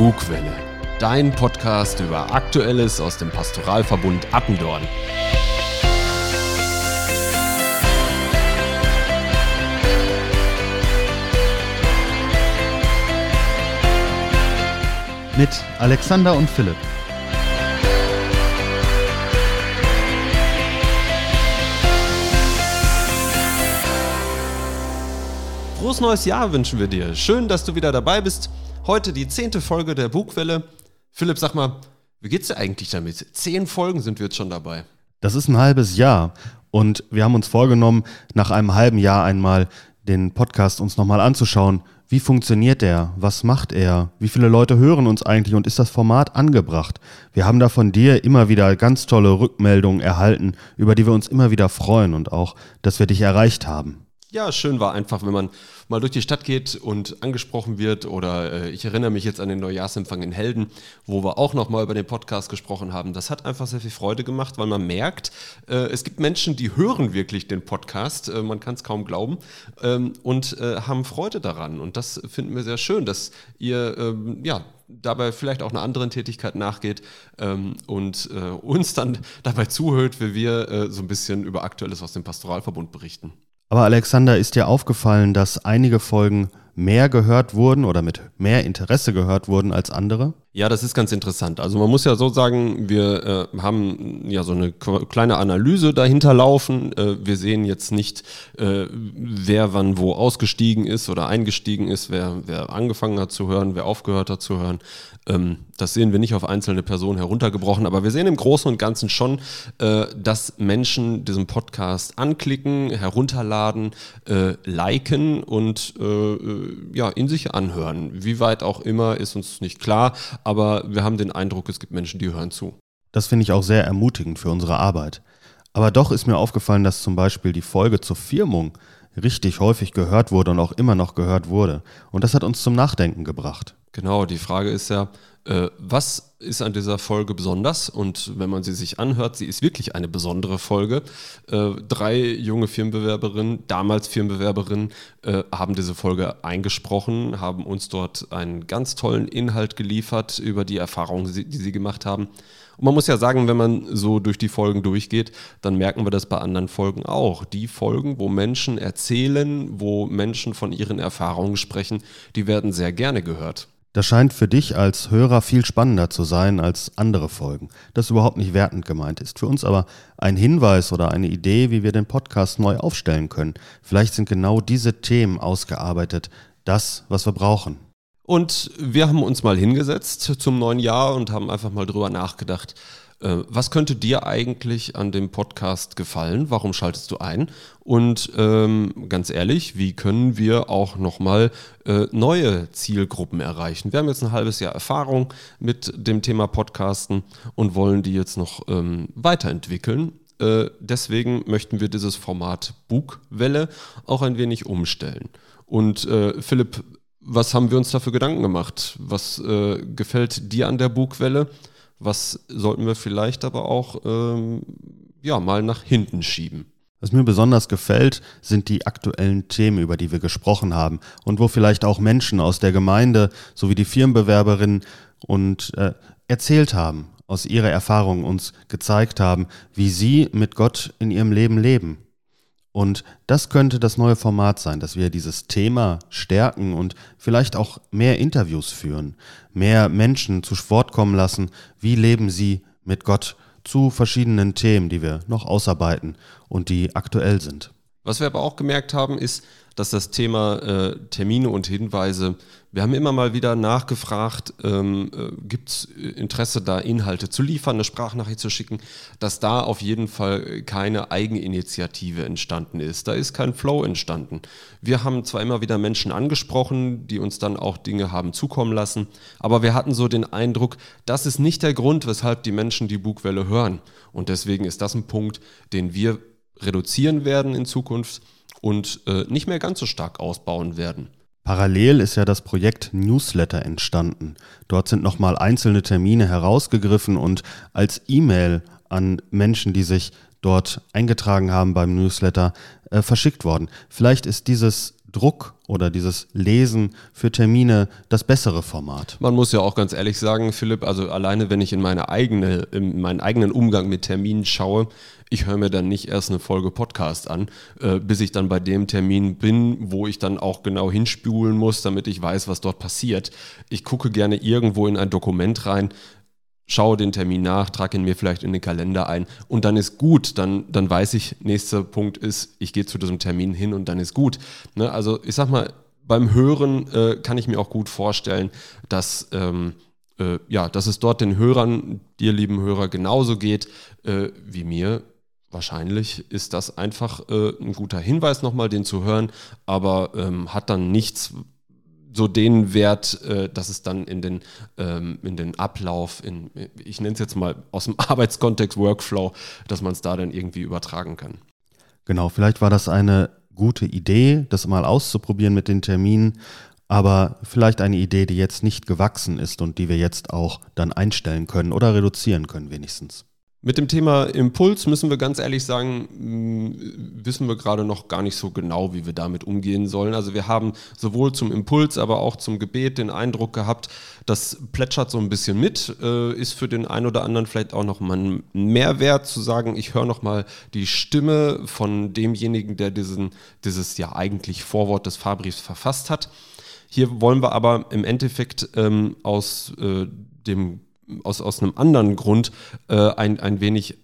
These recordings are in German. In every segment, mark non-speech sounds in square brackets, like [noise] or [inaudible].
Bugwelle, dein Podcast über Aktuelles aus dem Pastoralverbund Attendorn. Mit Alexander und Philipp. Frohes neues Jahr wünschen wir dir. Schön, dass du wieder dabei bist. Heute die zehnte Folge der Bugwelle. Philipp, sag mal, wie geht's dir eigentlich damit? Zehn Folgen sind wir jetzt schon dabei. Das ist ein halbes Jahr und wir haben uns vorgenommen, nach einem halben Jahr einmal den Podcast uns nochmal anzuschauen. Wie funktioniert der? Was macht er? Wie viele Leute hören uns eigentlich und ist das Format angebracht? Wir haben da von dir immer wieder ganz tolle Rückmeldungen erhalten, über die wir uns immer wieder freuen und auch, dass wir dich erreicht haben ja, schön war einfach, wenn man mal durch die Stadt geht und angesprochen wird. Oder äh, ich erinnere mich jetzt an den Neujahrsempfang in Helden, wo wir auch nochmal über den Podcast gesprochen haben. Das hat einfach sehr viel Freude gemacht, weil man merkt, äh, es gibt Menschen, die hören wirklich den Podcast. Äh, man kann es kaum glauben ähm, und äh, haben Freude daran. Und das finden wir sehr schön, dass ihr ähm, ja dabei vielleicht auch einer anderen Tätigkeit nachgeht ähm, und äh, uns dann [laughs] dabei zuhört, wie wir äh, so ein bisschen über Aktuelles aus dem Pastoralverbund berichten. Aber Alexander, ist dir aufgefallen, dass einige Folgen mehr gehört wurden oder mit mehr Interesse gehört wurden als andere? Ja, das ist ganz interessant. Also man muss ja so sagen, wir äh, haben ja so eine kleine Analyse dahinter laufen. Äh, wir sehen jetzt nicht, äh, wer wann wo ausgestiegen ist oder eingestiegen ist, wer, wer angefangen hat zu hören, wer aufgehört hat zu hören. Ähm, das sehen wir nicht auf einzelne Personen heruntergebrochen, aber wir sehen im Großen und Ganzen schon, äh, dass Menschen diesen Podcast anklicken, herunterladen, äh, liken und äh, ja, in sich anhören. Wie weit auch immer, ist uns nicht klar aber wir haben den Eindruck, es gibt Menschen, die hören zu. Das finde ich auch sehr ermutigend für unsere Arbeit. Aber doch ist mir aufgefallen, dass zum Beispiel die Folge zur Firmung richtig häufig gehört wurde und auch immer noch gehört wurde. Und das hat uns zum Nachdenken gebracht. Genau, die Frage ist ja, äh, was ist an dieser Folge besonders? Und wenn man sie sich anhört, sie ist wirklich eine besondere Folge. Äh, drei junge Firmenbewerberinnen, damals Firmenbewerberinnen, äh, haben diese Folge eingesprochen, haben uns dort einen ganz tollen Inhalt geliefert über die Erfahrungen, die sie gemacht haben. Und man muss ja sagen, wenn man so durch die Folgen durchgeht, dann merken wir das bei anderen Folgen auch. Die Folgen, wo Menschen erzählen, wo Menschen von ihren Erfahrungen sprechen, die werden sehr gerne gehört. Das scheint für dich als Hörer viel spannender zu sein als andere Folgen, das überhaupt nicht wertend gemeint ist. Für uns aber ein Hinweis oder eine Idee, wie wir den Podcast neu aufstellen können. Vielleicht sind genau diese Themen ausgearbeitet, das, was wir brauchen. Und wir haben uns mal hingesetzt zum neuen Jahr und haben einfach mal drüber nachgedacht, äh, was könnte dir eigentlich an dem Podcast gefallen? Warum schaltest du ein? Und ähm, ganz ehrlich, wie können wir auch nochmal äh, neue Zielgruppen erreichen? Wir haben jetzt ein halbes Jahr Erfahrung mit dem Thema Podcasten und wollen die jetzt noch ähm, weiterentwickeln. Äh, deswegen möchten wir dieses Format Bugwelle auch ein wenig umstellen. Und äh, Philipp, was haben wir uns dafür Gedanken gemacht? Was äh, gefällt dir an der Bugwelle? Was sollten wir vielleicht aber auch ähm, ja, mal nach hinten schieben? Was mir besonders gefällt, sind die aktuellen Themen, über die wir gesprochen haben und wo vielleicht auch Menschen aus der Gemeinde sowie die Firmenbewerberinnen und äh, erzählt haben, aus ihrer Erfahrung uns gezeigt haben, wie sie mit Gott in ihrem Leben leben. Und das könnte das neue Format sein, dass wir dieses Thema stärken und vielleicht auch mehr Interviews führen, mehr Menschen zu Wort kommen lassen, wie leben sie mit Gott zu verschiedenen Themen, die wir noch ausarbeiten und die aktuell sind. Was wir aber auch gemerkt haben, ist, dass das Thema äh, Termine und Hinweise, wir haben immer mal wieder nachgefragt, ähm, äh, gibt es Interesse da Inhalte zu liefern, eine Sprachnachricht zu schicken, dass da auf jeden Fall keine Eigeninitiative entstanden ist. Da ist kein Flow entstanden. Wir haben zwar immer wieder Menschen angesprochen, die uns dann auch Dinge haben zukommen lassen, aber wir hatten so den Eindruck, das ist nicht der Grund, weshalb die Menschen die Bugwelle hören. Und deswegen ist das ein Punkt, den wir reduzieren werden in Zukunft und äh, nicht mehr ganz so stark ausbauen werden. Parallel ist ja das Projekt Newsletter entstanden. Dort sind nochmal einzelne Termine herausgegriffen und als E-Mail an Menschen, die sich dort eingetragen haben beim Newsletter, äh, verschickt worden. Vielleicht ist dieses Druck oder dieses Lesen für Termine das bessere Format? Man muss ja auch ganz ehrlich sagen, Philipp, also alleine wenn ich in meine eigene, in meinen eigenen Umgang mit Terminen schaue, ich höre mir dann nicht erst eine Folge Podcast an, äh, bis ich dann bei dem Termin bin, wo ich dann auch genau hinspulen muss, damit ich weiß, was dort passiert. Ich gucke gerne irgendwo in ein Dokument rein, schaue den Termin nach, trage ihn mir vielleicht in den Kalender ein und dann ist gut. Dann, dann weiß ich, nächster Punkt ist, ich gehe zu diesem Termin hin und dann ist gut. Ne? Also ich sag mal, beim Hören äh, kann ich mir auch gut vorstellen, dass, ähm, äh, ja, dass es dort den Hörern, dir lieben Hörer, genauso geht äh, wie mir. Wahrscheinlich ist das einfach äh, ein guter Hinweis nochmal, den zu hören, aber ähm, hat dann nichts so den Wert, äh, dass es dann in den, ähm, in den Ablauf, in, ich nenne es jetzt mal aus dem [laughs] Arbeitskontext Workflow, dass man es da dann irgendwie übertragen kann. Genau, vielleicht war das eine gute Idee, das mal auszuprobieren mit den Terminen, aber vielleicht eine Idee, die jetzt nicht gewachsen ist und die wir jetzt auch dann einstellen können oder reduzieren können wenigstens. Mit dem Thema Impuls müssen wir ganz ehrlich sagen, mm, wissen wir gerade noch gar nicht so genau, wie wir damit umgehen sollen. Also wir haben sowohl zum Impuls, aber auch zum Gebet den Eindruck gehabt, das plätschert so ein bisschen mit, äh, ist für den einen oder anderen vielleicht auch noch mal ein Mehrwert zu sagen, ich höre noch mal die Stimme von demjenigen, der diesen, dieses ja eigentlich Vorwort des Fahrbriefs verfasst hat. Hier wollen wir aber im Endeffekt ähm, aus äh, dem aus, aus einem anderen Grund äh, ein, ein wenig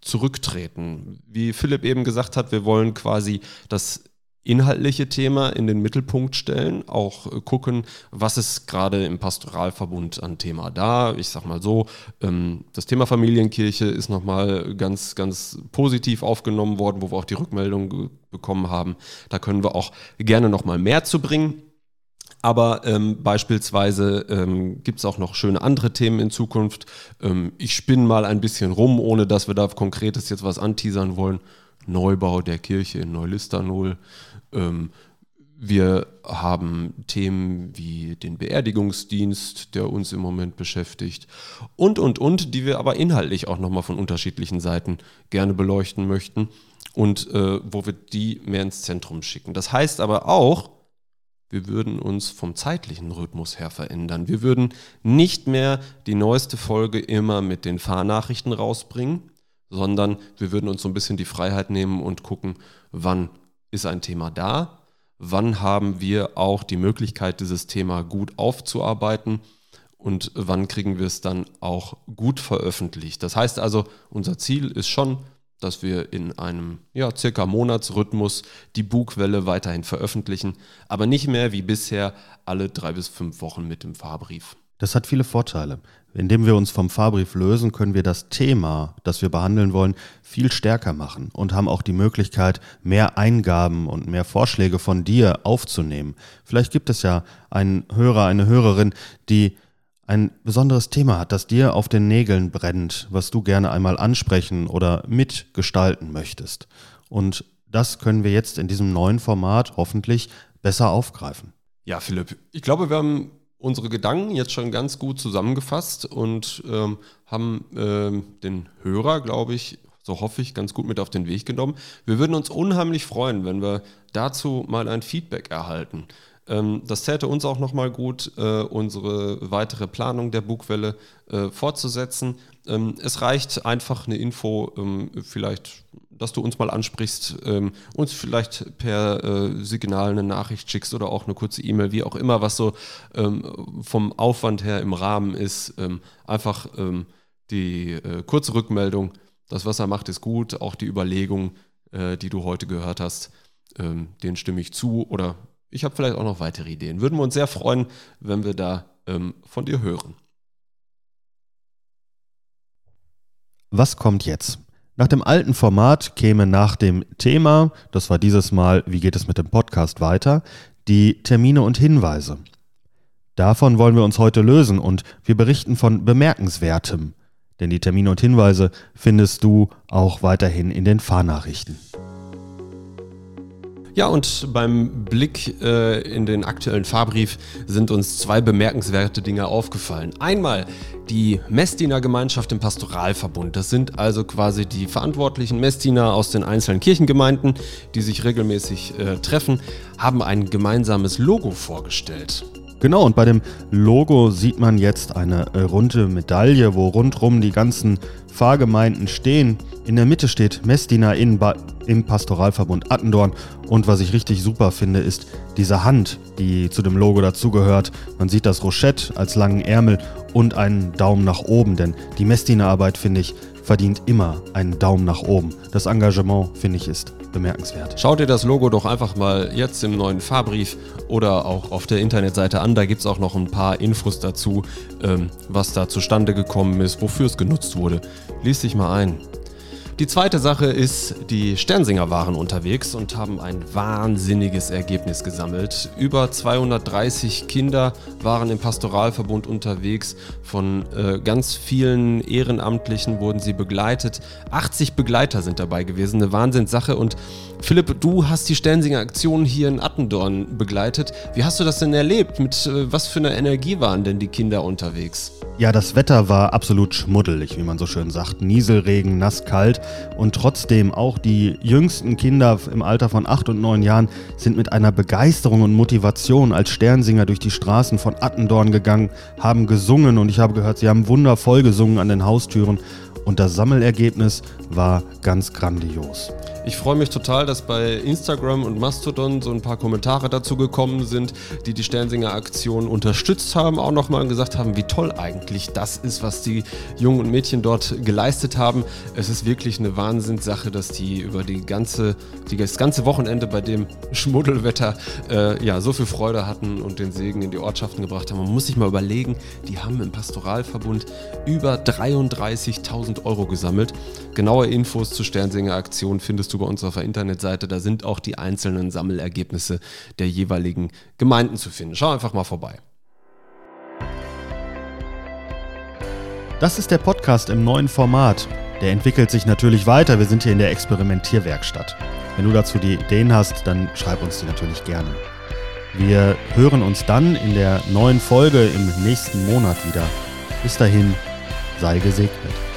zurücktreten. Wie Philipp eben gesagt hat, wir wollen quasi das inhaltliche Thema in den Mittelpunkt stellen, auch äh, gucken, was ist gerade im Pastoralverbund an Thema da. Ich sag mal so, ähm, das Thema Familienkirche ist nochmal ganz, ganz positiv aufgenommen worden, wo wir auch die Rückmeldung bekommen haben. Da können wir auch gerne nochmal mehr zu bringen. Aber ähm, beispielsweise ähm, gibt es auch noch schöne andere Themen in Zukunft. Ähm, ich spinne mal ein bisschen rum, ohne dass wir da konkretes jetzt was anteasern wollen. Neubau der Kirche in Neulistanol. Ähm, wir haben Themen wie den Beerdigungsdienst, der uns im Moment beschäftigt. Und, und, und, die wir aber inhaltlich auch nochmal von unterschiedlichen Seiten gerne beleuchten möchten. Und äh, wo wir die mehr ins Zentrum schicken. Das heißt aber auch, wir würden uns vom zeitlichen Rhythmus her verändern. Wir würden nicht mehr die neueste Folge immer mit den Fahrnachrichten rausbringen, sondern wir würden uns so ein bisschen die Freiheit nehmen und gucken, wann ist ein Thema da, wann haben wir auch die Möglichkeit, dieses Thema gut aufzuarbeiten und wann kriegen wir es dann auch gut veröffentlicht. Das heißt also, unser Ziel ist schon, dass wir in einem ja, circa Monatsrhythmus die Bugwelle weiterhin veröffentlichen, aber nicht mehr wie bisher alle drei bis fünf Wochen mit dem Fahrbrief. Das hat viele Vorteile. Indem wir uns vom Fahrbrief lösen, können wir das Thema, das wir behandeln wollen, viel stärker machen und haben auch die Möglichkeit, mehr Eingaben und mehr Vorschläge von dir aufzunehmen. Vielleicht gibt es ja einen Hörer, eine Hörerin, die ein besonderes Thema hat, das dir auf den Nägeln brennt, was du gerne einmal ansprechen oder mitgestalten möchtest. Und das können wir jetzt in diesem neuen Format hoffentlich besser aufgreifen. Ja, Philipp, ich glaube, wir haben unsere Gedanken jetzt schon ganz gut zusammengefasst und ähm, haben ähm, den Hörer, glaube ich, so hoffe ich, ganz gut mit auf den Weg genommen. Wir würden uns unheimlich freuen, wenn wir dazu mal ein Feedback erhalten. Ähm, das täte uns auch nochmal gut, äh, unsere weitere Planung der Bugwelle äh, fortzusetzen. Ähm, es reicht einfach eine Info, ähm, vielleicht, dass du uns mal ansprichst, uns vielleicht per äh, Signal eine Nachricht schickst oder auch eine kurze E-Mail, wie auch immer, was so vom Aufwand her im Rahmen ist. einfach die kurze Rückmeldung, das, was er macht, ist gut. Auch die Überlegung, die du heute gehört hast, den stimme ich zu oder ich habe vielleicht auch noch weitere Ideen. Würden wir uns sehr freuen, wenn wir da ähm, von dir hören. Was kommt jetzt? Nach dem alten Format käme nach dem Thema, das war dieses Mal, wie geht es mit dem Podcast weiter, die Termine und Hinweise. Davon wollen wir uns heute lösen und wir berichten von Bemerkenswertem, denn die Termine und Hinweise findest du auch weiterhin in den Fahrnachrichten. Ja, und beim Blick äh, in den aktuellen Fahrbrief sind uns zwei bemerkenswerte Dinge aufgefallen. Einmal die Messdiener Gemeinschaft im Pastoralverbund. Das sind also quasi die verantwortlichen Messdiener aus den einzelnen Kirchengemeinden, die sich regelmäßig äh, treffen, haben ein gemeinsames Logo vorgestellt. Genau, und bei dem Logo sieht man jetzt eine äh, runde Medaille, wo rundrum die ganzen Fahrgemeinden stehen. In der Mitte steht Messdiener in ba im Pastoralverbund Attendorn. Und was ich richtig super finde, ist diese Hand, die zu dem Logo dazugehört. Man sieht das Rochette als langen Ärmel und einen Daumen nach oben, denn die Messdienerarbeit, finde ich, verdient immer einen Daumen nach oben. Das Engagement, finde ich, ist bemerkenswert. Schau dir das Logo doch einfach mal jetzt im neuen Fahrbrief oder auch auf der Internetseite an. Da gibt es auch noch ein paar Infos dazu, ähm, was da zustande gekommen ist, wofür es genutzt wurde. Lies dich mal ein. Die zweite Sache ist, die Sternsinger waren unterwegs und haben ein wahnsinniges Ergebnis gesammelt. Über 230 Kinder waren im Pastoralverbund unterwegs. Von äh, ganz vielen Ehrenamtlichen wurden sie begleitet. 80 Begleiter sind dabei gewesen, eine Wahnsinnssache. Und Philipp, du hast die Sternsinger Aktion hier in Attendorn begleitet. Wie hast du das denn erlebt? Mit äh, was für einer Energie waren denn die Kinder unterwegs? Ja, das Wetter war absolut schmuddelig, wie man so schön sagt. Nieselregen, nass, kalt. Und trotzdem, auch die jüngsten Kinder im Alter von acht und neun Jahren sind mit einer Begeisterung und Motivation als Sternsinger durch die Straßen von Attendorn gegangen, haben gesungen und ich habe gehört, sie haben wundervoll gesungen an den Haustüren. Und das Sammelergebnis war ganz grandios. Ich freue mich total, dass bei Instagram und Mastodon so ein paar Kommentare dazu gekommen sind, die die Sternsinger Aktion unterstützt haben, auch nochmal gesagt haben, wie toll eigentlich das ist, was die Jungen und Mädchen dort geleistet haben. Es ist wirklich eine Wahnsinnssache, dass die über die ganze, die, das ganze Wochenende bei dem [laughs] Schmuddelwetter äh, ja, so viel Freude hatten und den Segen in die Ortschaften gebracht haben. Man muss sich mal überlegen, die haben im Pastoralverbund über 33.000 Euro gesammelt. Genaue Infos zur Sternsinger Aktion findest findest du bei uns auf der Internetseite. Da sind auch die einzelnen Sammelergebnisse der jeweiligen Gemeinden zu finden. Schau einfach mal vorbei. Das ist der Podcast im neuen Format. Der entwickelt sich natürlich weiter. Wir sind hier in der Experimentierwerkstatt. Wenn du dazu die Ideen hast, dann schreib uns die natürlich gerne. Wir hören uns dann in der neuen Folge im nächsten Monat wieder. Bis dahin, sei gesegnet.